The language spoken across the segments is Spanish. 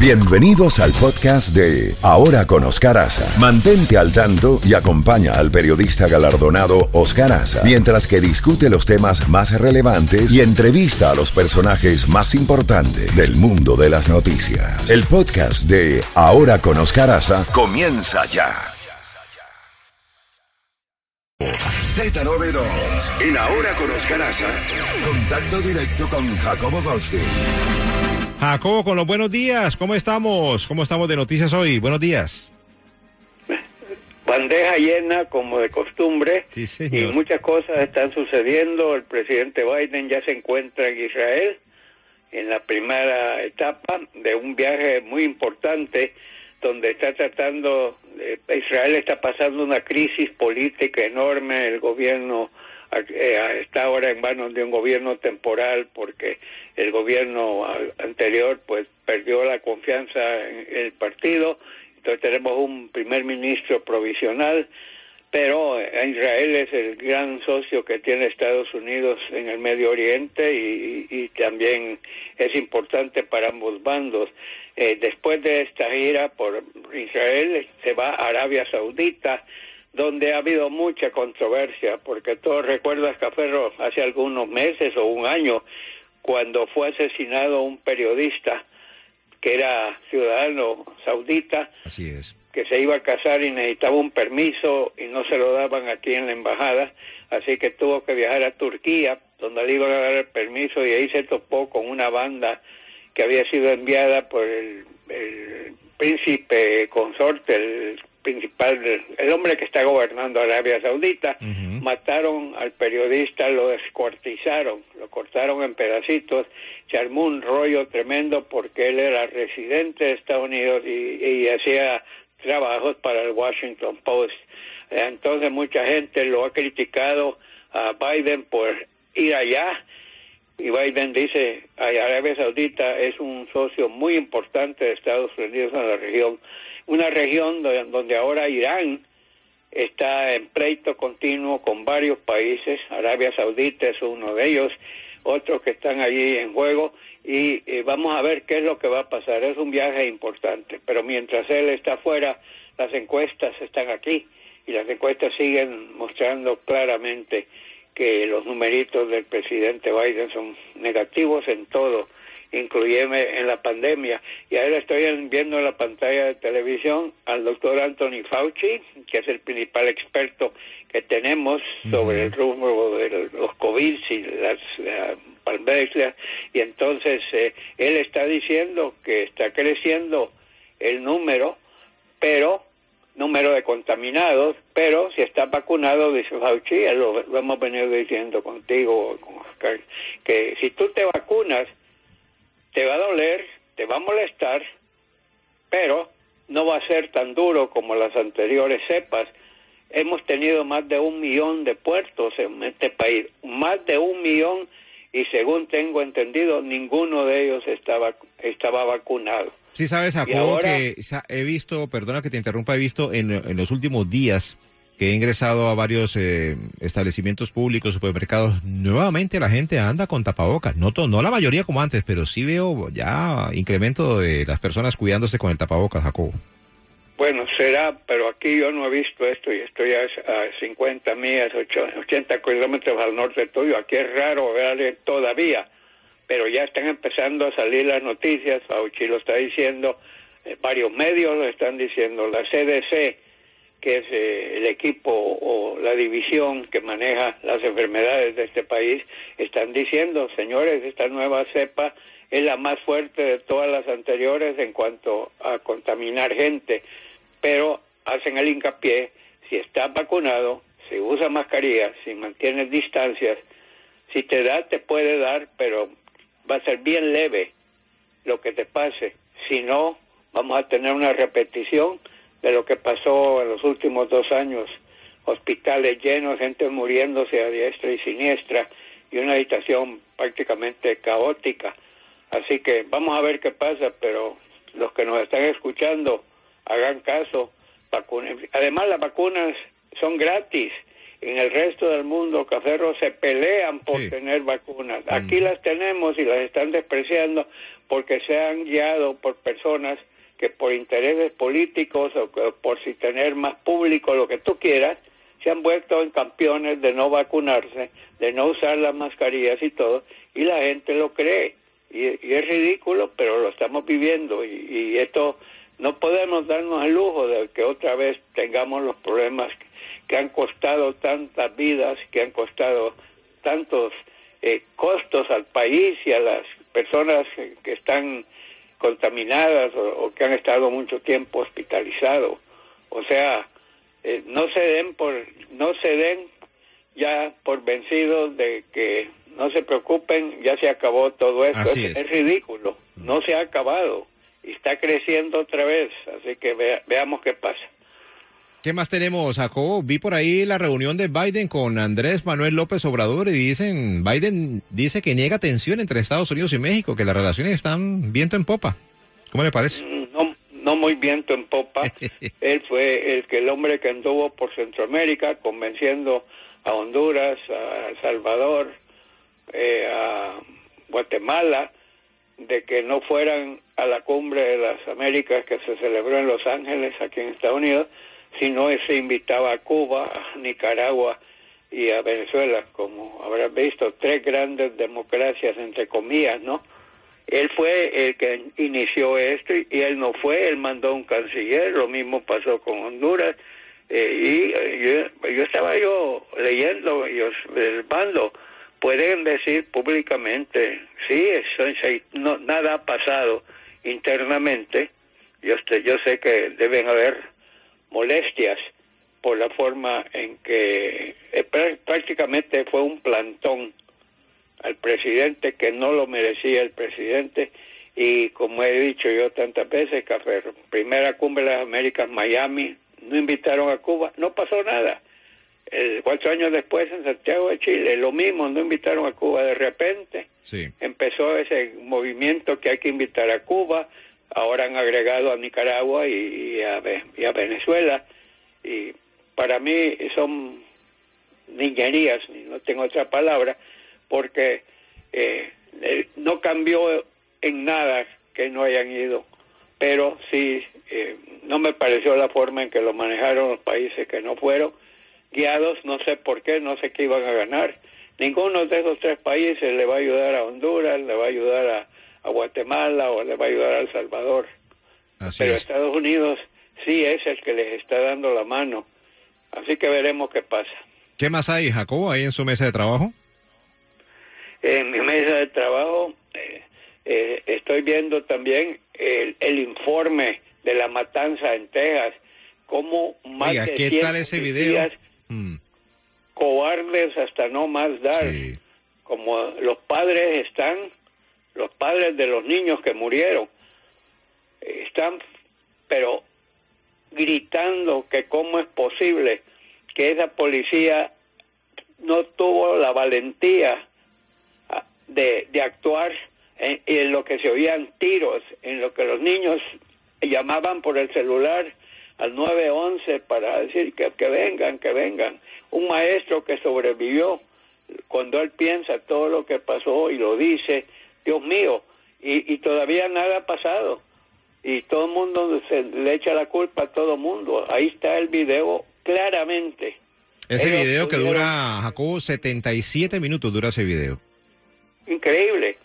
Bienvenidos al podcast de Ahora con Oscar. Mantente al tanto y acompaña al periodista galardonado Oscar Aza mientras que discute los temas más relevantes y entrevista a los personajes más importantes del mundo de las noticias. El podcast de Ahora con Oscar comienza ya. Z92 en Ahora con Oscar. Contacto directo con Jacobo Goldstein. Jacobo, con los buenos días, ¿cómo estamos? ¿Cómo estamos de noticias hoy? Buenos días. Bandeja llena, como de costumbre, Sí, y muchas cosas están sucediendo. El presidente Biden ya se encuentra en Israel en la primera etapa de un viaje muy importante donde está tratando, eh, Israel está pasando una crisis política enorme, el gobierno está ahora en manos de un gobierno temporal porque el gobierno anterior pues perdió la confianza en el partido, entonces tenemos un primer ministro provisional, pero eh, Israel es el gran socio que tiene Estados Unidos en el Medio Oriente y- y también es importante para ambos bandos. Eh, después de esta gira por Israel se va a Arabia Saudita, donde ha habido mucha controversia, porque todos recuerdas, Caferro, hace algunos meses o un año, cuando fue asesinado un periodista que era ciudadano saudita, Así es. que se iba a casar y necesitaba un permiso y no se lo daban aquí en la embajada, así que tuvo que viajar a Turquía, donde le iban a dar el permiso y ahí se topó con una banda que había sido enviada por el, el príncipe consorte, el principal, el hombre que está gobernando Arabia Saudita, mataron al periodista, lo descuartizaron, lo cortaron en pedacitos, se armó un rollo tremendo porque él era residente de Estados Unidos y, y hacía trabajos para el Washington Post. Entonces mucha gente lo ha criticado a Biden por ir allá y Biden dice "Ay, Arabia Saudita es un socio muy importante de Estados Unidos en la región, una región do- donde ahora Irán está en pleito continuo con varios países, Arabia Saudita es uno de ellos, otros que están allí en juego. Y eh, vamos a ver qué es lo que va a pasar. Es un viaje importante, pero mientras él está afuera, las encuestas están aquí. Y las encuestas siguen mostrando claramente que los numeritos del presidente Biden son negativos en todo, incluyendo en la pandemia. Y ahora estoy en- viendo en la pantalla de televisión al doctor Anthony Fauci, que es el principal experto que tenemos sobre el rumbo de los COVID y las pandemias. Y entonces eh, él está diciendo que está creciendo el número, pero número de contaminados, pero si estás vacunado, dice Fauci, lo, lo hemos venido diciendo contigo, con que si tú te vacunas, te va a doler, te va a molestar, pero no va a ser tan duro como las anteriores cepas. Hemos tenido más de un millón de puertos en este país, más de un millón, y según tengo entendido, ninguno de ellos estaba, estaba vacunado. Sí, sabes, Jacobo, ahora- que he visto, perdona que te interrumpa, he visto en, en los últimos días que he ingresado a varios eh, establecimientos públicos, supermercados, nuevamente la gente anda con tapabocas. No, to- no la mayoría como antes, pero sí veo ya incremento de las personas cuidándose con el tapabocas, Jacobo. Bueno, será, pero aquí yo no he visto esto y estoy a, a 50 millas, ocho- 80 kilómetros al norte tuyo. Aquí es raro ver todavía, pero ya están empezando a salir las noticias. Fauci lo está diciendo, eh, varios medios lo están diciendo. La CDC, que es eh, el equipo o la división que maneja las enfermedades de este país, están diciendo, señores, esta nueva cepa es la más fuerte de todas las anteriores en cuanto a contaminar gente, pero hacen el hincapié, si estás vacunado, si usas mascarilla, si mantienes distancias, si te da, te puede dar, pero va a ser bien leve lo que te pase. Si no, vamos a tener una repetición de lo que pasó en los últimos dos años. Hospitales llenos, gente muriéndose a diestra y siniestra y una situación prácticamente caótica. Así que vamos a ver qué pasa, pero los que nos están escuchando, hagan caso. vacunen. Además, las vacunas son gratis en el resto del mundo, caferros se pelean por tener vacunas. Mm. Aquí las tenemos y las están despreciando porque se han guiado por personas que por intereses políticos o por si tener más público, lo que tú quieras, se han vuelto en campeones de no vacunarse, de no usar las mascarillas y todo, y la gente lo cree. Y, es ridículo, pero lo estamos viviendo y, y, esto no podemos darnos el lujo de que otra vez tengamos los problemas que han costado tantas vidas, que han costado tantos eh, costos al país y a las personas que, están contaminadas o, que han estado mucho tiempo hospitalizados. O sea, eh, no se den por no se den ya por vencidos de que no se preocupen, ya se acabó todo esto. Es, ridículo, no se ha acabado y está creciendo otra vez, así que veamos qué pasa. ¿Qué más tenemos, Jacobo? Vi por ahí la reunión de Biden con Andrés Manuel López Obrador y dicen, Biden dice que niega tensión entre Estados Unidos y México, que las relaciones están viento en popa. ¿Cómo le parece? Mm, no, no muy viento en popa. Él fue el que el hombre que anduvo por Centroamérica convenciendo a Honduras, a El Salvador, eh, a Guatemala, de que no fueran a la cumbre de las Américas que se celebró en Los Ángeles, aquí en Estados Unidos, sino se invitaba a Cuba, Nicaragua y a Venezuela, como habrás visto, tres grandes democracias, entre comillas, ¿no? Él fue el que inició esto y, él no fue, él mandó un canciller, lo mismo pasó con Honduras. Eh, y eh, yo, estaba yo leyendo, yo bando pueden decir públicamente, sí, eso, no, nada ha pasado internamente. Yo, yo sé que deben haber molestias por la forma en que eh, prácticamente fue un plantón al presidente que no lo merecía el presidente y como he dicho yo tantas veces, Café, primera cumbre de las Américas, Miami, no invitaron a Cuba, no pasó nada. cuatro años después en Santiago de Chile, lo mismo, no invitaron a Cuba. De repente empezó ese movimiento que hay que invitar a Cuba, ahora han agregado a Nicaragua y, a, Venezuela, y para mí son niñerías, no tengo otra palabra, porque eh, no cambió en nada que no hayan ido, pero sí eh, no me pareció la forma en que lo manejaron los países que no fueron. Guiados, no sé por qué, no sé qué iban a ganar. Ninguno de esos tres países le va a ayudar a Honduras, le va a ayudar a, Guatemala o le va a ayudar a El Salvador. pero Estados Unidos sí es el que les está dando la mano. Así que veremos qué pasa. ¿Qué más hay, Jacobo, ahí en su mesa de trabajo? En mi mesa de trabajo eh, eh, estoy viendo también el, informe de la matanza en Texas, cómo más de ¿qué tal ese video? Mm. cobardes hasta no más dar, como los padres están, los padres de los niños que murieron, están, pero gritando que cómo es posible que esa policía no tuvo la valentía de, de actuar en, en, lo que se oían tiros, en lo que los niños llamaban por el celular al 911 para decir que, que vengan, que vengan. Un maestro que sobrevivió, cuando él piensa todo lo que pasó y lo dice, Dios mío, y, y todavía nada ha pasado. Y todo el mundo se le echa la culpa a todo el mundo. Ahí está el video claramente. Ese video que dura, Jacobo, 77 minutos dura ese video increíble,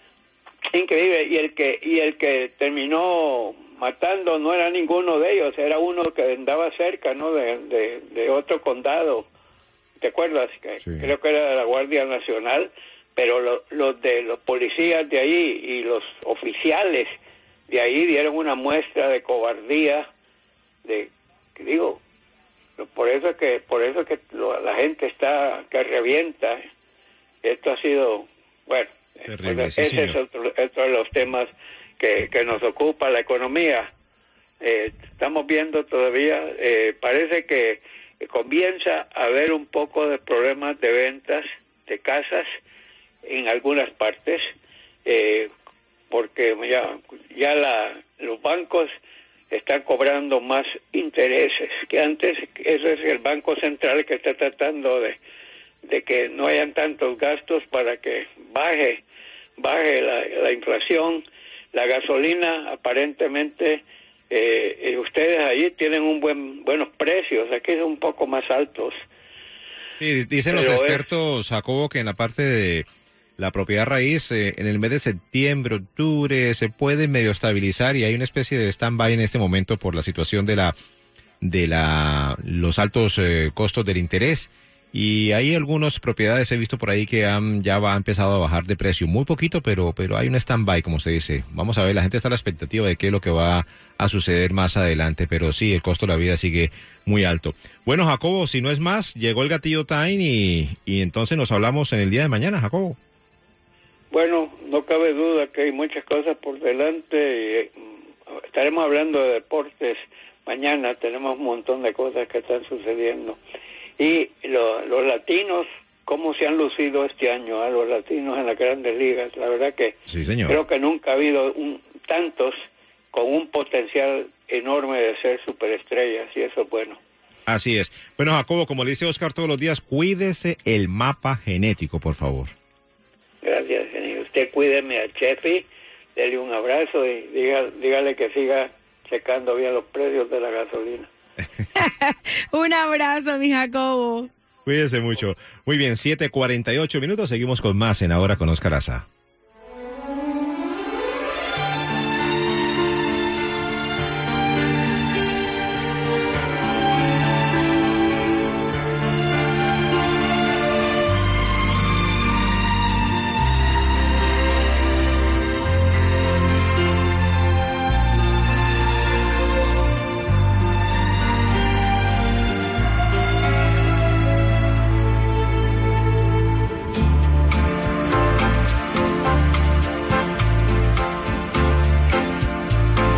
increíble. Y el que y el que terminó matando no era ninguno de ellos, era uno que andaba cerca, ¿no? De, de, otro condado. ¿Te acuerdas? Creo que era de la Guardia Nacional, pero los de los policías de ahí y los oficiales de ahí dieron una muestra de cobardía, de, digo, por eso es que por eso es que la gente está que revienta. Esto ha sido, bueno, ese es otro, de los temas que, que nos ocupa, la economía. Eh, estamos viendo todavía, eh, parece que comienza a haber un poco de problemas de ventas de casas en algunas partes, eh, porque ya, ya la, los bancos está cobrando más intereses que antes. Eso es el Banco Central que está tratando de, de que no hayan tantos gastos para que baje, baje la, la inflación. La gasolina aparentemente eh, ustedes allí tienen un buen buenos precios, aquí son un poco más altos. Sí, dicen los expertos, Jacobo, que en la parte de la propiedad raíz, eh, en el mes de septiembre, octubre, se puede medio estabilizar y hay una especie de stand-by en este momento por la situación de la de la los altos eh, costos del interés. Y hay algunas propiedades he visto por ahí que han ya va, empezado a bajar de precio muy poquito pero pero hay un stand-by como se dice. Vamos a ver la gente está a la expectativa de qué es lo que va a suceder más adelante pero sí el costo de la vida sigue muy alto. Bueno Jacobo si no es más llegó el gatillo time y, y entonces nos hablamos en el día de mañana Jacobo bueno no cabe duda que hay muchas cosas por delante y mm, estaremos hablando de deportes mañana tenemos un montón de cosas que están sucediendo y los latinos, cómo se han lucido este año a los latinos en las grandes ligas. La verdad que creo que nunca ha habido un, tantos con un potencial enorme de ser superestrellas y eso es bueno. Así es. Bueno, Jacobo, como le dice Oscar todos los días, cuídese el mapa genético, por favor. Gracias, señor. Usted cuídeme a Chefi, dele un abrazo y dígale que siga checando bien los precios de la gasolina. Un abrazo, mi Jacobo. Cuídese mucho. Muy bien, 7:48 minutos. Seguimos con más en Ahora con Oscar Aza.